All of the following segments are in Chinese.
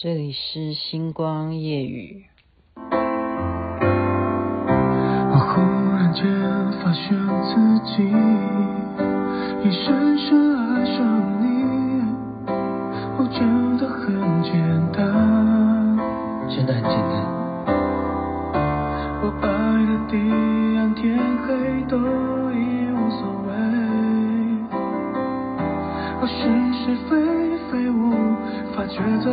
这里是星光夜语。我忽然间发现自己已深深爱上你，我真的很简单，真的很简单。我爱的地暗天黑都已无所谓，我是是非非无法抉择。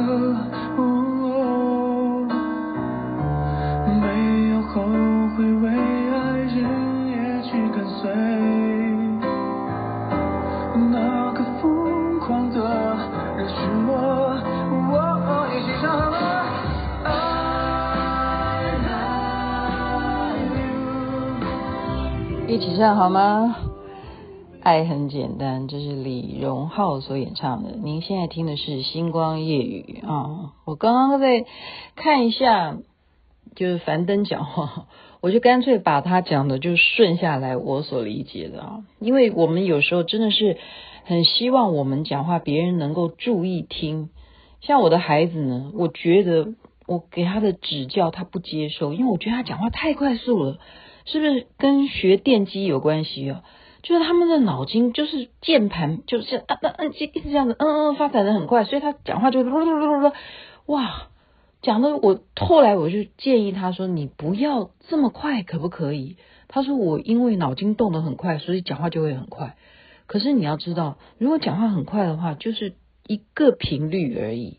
一起唱好吗？爱很简单，这是李荣浩所演唱的。您现在听的是《星光夜语》啊、我刚刚在看一下，就是樊登讲话，我就干脆把他讲的就顺下来，我所理解的啊。因为我们有时候真的是很希望我们讲话别人能够注意听。像我的孩子呢，我觉得我给他的指教他不接受，因为我觉得他讲话太快速了。是不是跟学电机有关系哦？就是他们的脑筋就是键盘，就是按按按键一直这样子，嗯嗯，发展的很快，所以他讲话就哇，讲的我后来我就建议他说，你不要这么快，可不可以？他说我因为脑筋动得很快，所以讲话就会很快。可是你要知道，如果讲话很快的话，就是一个频率而已。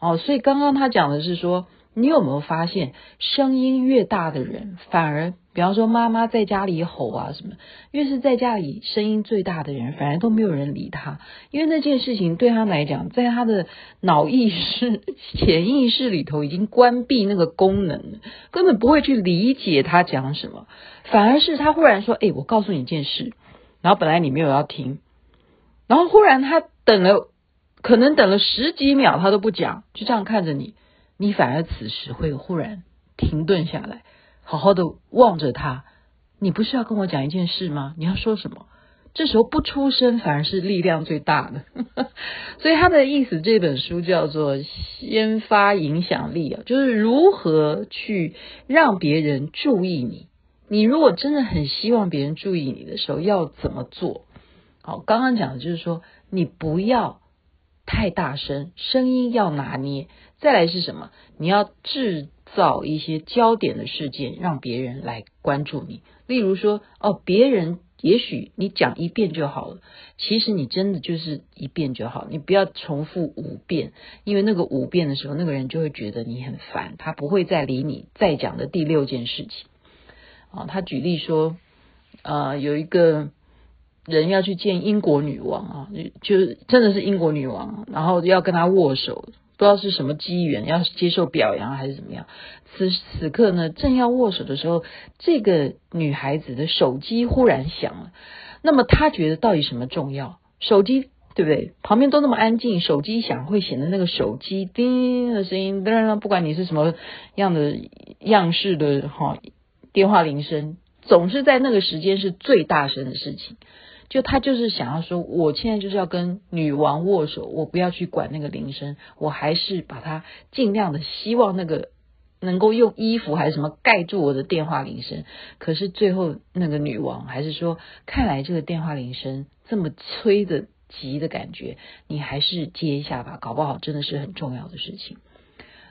哦，所以刚刚他讲的是说。你有没有发现，声音越大的人，反而，比方说妈妈在家里吼啊什么，越是在家里声音最大的人，反而都没有人理他，因为那件事情对他来讲，在他的脑意识、潜意识里头已经关闭那个功能，根本不会去理解他讲什么，反而是他忽然说：“哎，我告诉你一件事。”然后本来你没有要听，然后忽然他等了，可能等了十几秒，他都不讲，就这样看着你。你反而此时会忽然停顿下来，好好的望着他。你不是要跟我讲一件事吗？你要说什么？这时候不出声反而是力量最大的。所以他的意思，这本书叫做《先发影响力》啊，就是如何去让别人注意你。你如果真的很希望别人注意你的时候，要怎么做？好，刚刚讲的就是说，你不要。太大声，声音要拿捏。再来是什么？你要制造一些焦点的事件，让别人来关注你。例如说，哦，别人也许你讲一遍就好了，其实你真的就是一遍就好，你不要重复五遍，因为那个五遍的时候，那个人就会觉得你很烦，他不会再理你再讲的第六件事情。啊、他举例说，呃，有一个。人要去见英国女王啊，就真的是英国女王，然后要跟她握手，不知道是什么机缘，要接受表扬还是怎么样。此此刻呢，正要握手的时候，这个女孩子的手机忽然响了。那么她觉得到底什么重要？手机对不对？旁边都那么安静，手机响会显得那个手机叮的声音，当然不管你是什么样的样式的哈电话铃声，总是在那个时间是最大声的事情。就他就是想要说，我现在就是要跟女王握手，我不要去管那个铃声，我还是把它尽量的希望那个能够用衣服还是什么盖住我的电话铃声。可是最后那个女王还是说，看来这个电话铃声这么催的急的感觉，你还是接一下吧，搞不好真的是很重要的事情。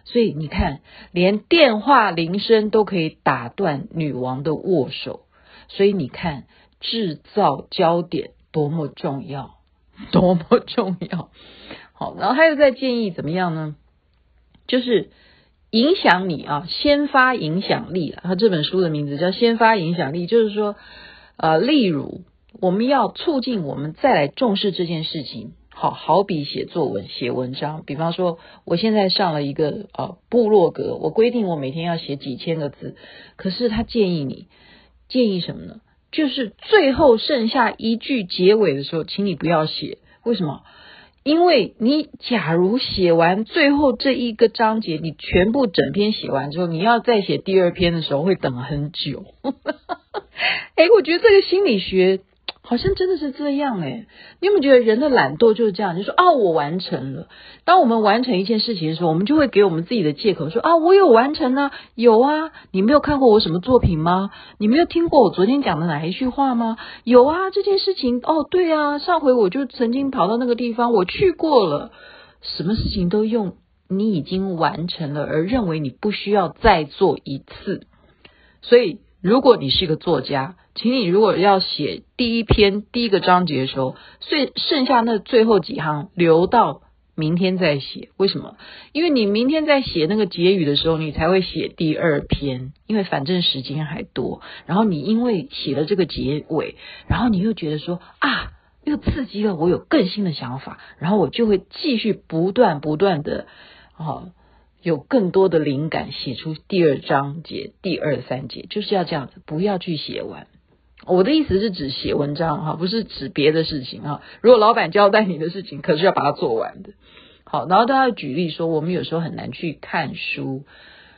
所以你看，连电话铃声都可以打断女王的握手，所以你看。制造焦点多么重要，多么重要。好，然后还有在建议怎么样呢？就是影响你啊，先发影响力啊。他这本书的名字叫《先发影响力》，就是说，呃，例如我们要促进我们再来重视这件事情。好，好比写作文、写文章。比方说，我现在上了一个呃部落格，我规定我每天要写几千个字。可是他建议你，建议什么呢？就是最后剩下一句结尾的时候，请你不要写。为什么？因为你假如写完最后这一个章节，你全部整篇写完之后，你要再写第二篇的时候会等很久。哎，我觉得这个心理学好像真的是这样诶，你有没有觉得人的懒惰就是这样？就说啊，我完成了。当我们完成一件事情的时候，我们就会给我们自己的借口说啊，我有完成啊，有啊。你没有看过我什么作品吗？你没有听过我昨天讲的哪一句话吗？有啊，这件事情哦，对啊，上回我就曾经跑到那个地方，我去过了。什么事情都用你已经完成了，而认为你不需要再做一次。所以，如果你是一个作家，请你如果要写第一篇第一个章节的时候，所以剩下那最后几行留到明天再写。为什么？因为你明天在写那个结语的时候，你才会写第二篇，因为反正时间还多。然后你因为写了这个结尾，然后你又觉得说啊，又刺激了我有更新的想法，然后我就会继续不断不断的哦。有更多的灵感，写出第二章节、第二三节，就是要这样子，不要去写完。我的意思是指写文章哈，不是指别的事情哈。如果老板交代你的事情，可是要把它做完的。好，然后大家举例说，我们有时候很难去看书。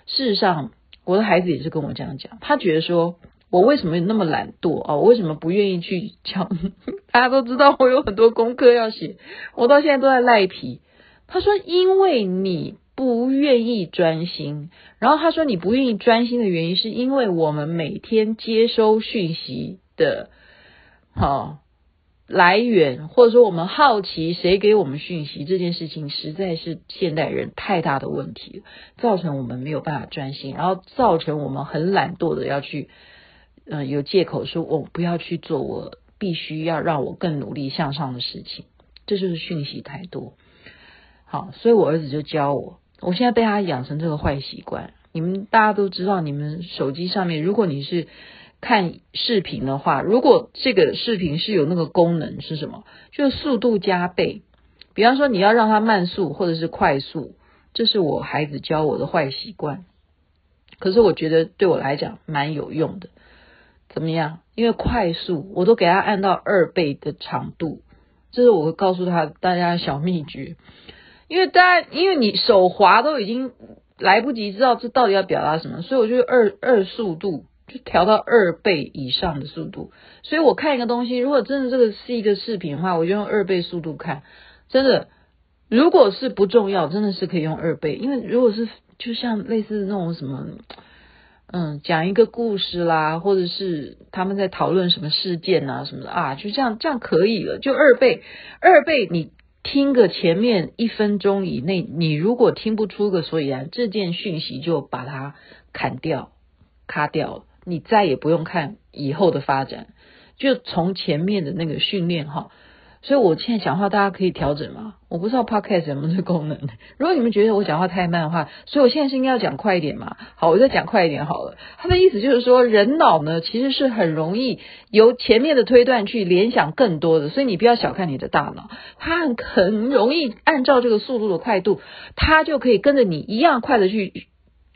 事实上，我的孩子也是跟我这样讲，他觉得说我为什么那么懒惰啊？我为什么不愿意去讲？大家都知道我有很多功课要写，我到现在都在赖皮。他说，因为你。不愿意专心，然后他说你不愿意专心的原因是因为我们每天接收讯息的，好来源，或者说我们好奇谁给我们讯息这件事情，实在是现代人太大的问题，造成我们没有办法专心，然后造成我们很懒惰的要去，嗯、有借口说我不要去做我必须要让我更努力向上的事情，这就是讯息太多。好，所以我儿子就教我。我现在被他养成这个坏习惯。你们大家都知道，你们手机上面，如果你是看视频的话，如果这个视频是有那个功能是什么？就是速度加倍。比方说，你要让它慢速或者是快速，这是我孩子教我的坏习惯。可是我觉得对我来讲蛮有用的。怎么样？因为快速，我都给他按到二倍的长度。这是我告诉他大家的小秘诀。因为大家，因为你手滑都已经来不及知道这到底要表达什么，所以我就二二速度就调到二倍以上的速度。所以我看一个东西，如果真的这个是一个视频的话，我就用二倍速度看。真的，如果是不重要，真的是可以用二倍。因为如果是就像类似那种什么，嗯，讲一个故事啦，或者是他们在讨论什么事件啊什么的啊，就这样这样可以了，就二倍，二倍你。听个前面一分钟以内，你如果听不出个所以然，这件讯息就把它砍掉、卡掉了，你再也不用看以后的发展，就从前面的那个训练哈。所以我现在讲话，大家可以调整吗？我不知道 Podcast 有没有这功能。如果你们觉得我讲话太慢的话，所以我现在是应该要讲快一点嘛？好，我再讲快一点好了。他的意思就是说，人脑呢其实是很容易由前面的推断去联想更多的，所以你不要小看你的大脑，它很很容易按照这个速度的快度，它就可以跟着你一样快的去。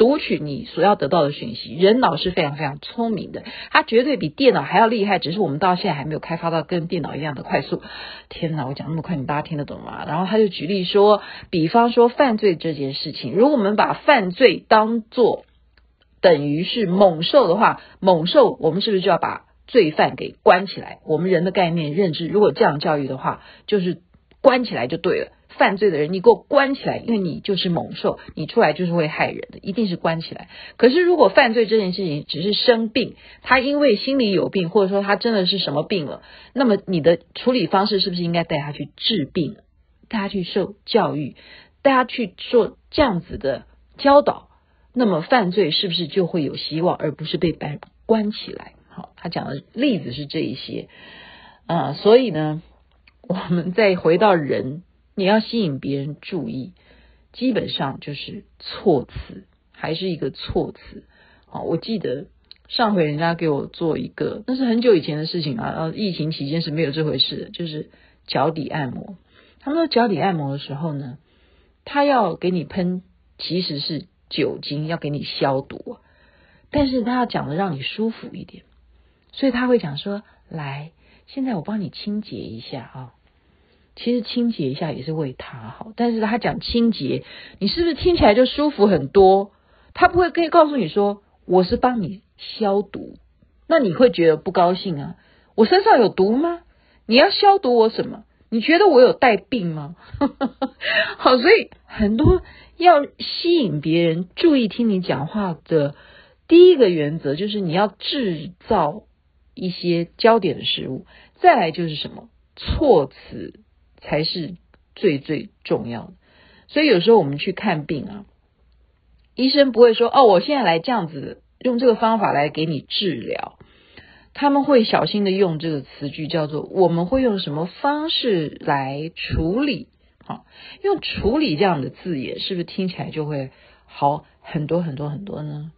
读取你所要得到的讯息，人脑是非常非常聪明的，它绝对比电脑还要厉害，只是我们到现在还没有开发到跟电脑一样的快速。天哪，我讲那么快，你大家听得懂吗？然后他就举例说，比方说犯罪这件事情，如果我们把犯罪当作等于是猛兽的话，猛兽我们是不是就要把罪犯给关起来？我们人的概念认知，如果这样教育的话，就是关起来就对了。犯罪的人，你给我关起来，因为你就是猛兽，你出来就是会害人的，一定是关起来。可是如果犯罪这件事情只是生病，他因为心里有病，或者说他真的是什么病了，那么你的处理方式是不是应该带他去治病，带他去受教育，带他去做这样子的教导？那么犯罪是不是就会有希望，而不是被关关起来？好，他讲的例子是这一些啊，所以呢，我们再回到人。你要吸引别人注意，基本上就是措辞，还是一个措辞。好，我记得上回人家给我做一个，那是很久以前的事情啊。呃，疫情期间是没有这回事的，就是脚底按摩。他们说脚底按摩的时候呢，他要给你喷，其实是酒精，要给你消毒，但是他要讲的让你舒服一点，所以他会讲说：“来，现在我帮你清洁一下啊。”其实清洁一下也是为他好，但是他讲清洁，你是不是听起来就舒服很多？他不会可以告诉你说，我是帮你消毒，那你会觉得不高兴啊？我身上有毒吗？你要消毒我什么？你觉得我有带病吗？好，所以很多要吸引别人注意听你讲话的第一个原则，就是你要制造一些焦点的事物。再来就是什么？措辞才是最最重要的。所以有时候我们去看病啊，医生不会说：“哦，我现在来这样子用这个方法来给你治疗。”他们会小心的用这个词句，叫做“我们会用什么方式来处理”。好，用“处理”这样的字眼，是不是听起来就会好很多很多很多呢？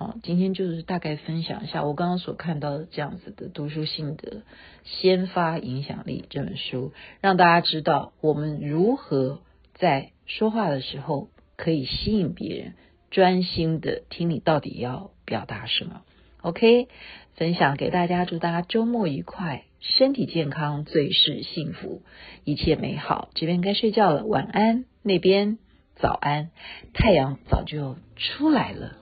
好，今天就是大概分享一下我刚刚所看到的这样子的读书心得，《先发影响力》这本书，让大家知道我们如何在说话的时候可以吸引别人专心的听你到底要表达什么。OK。分享给大家，祝大家周末愉快，身体健康，最是幸福，一切美好。这边该睡觉了，晚安。那边早安，太阳早就出来了。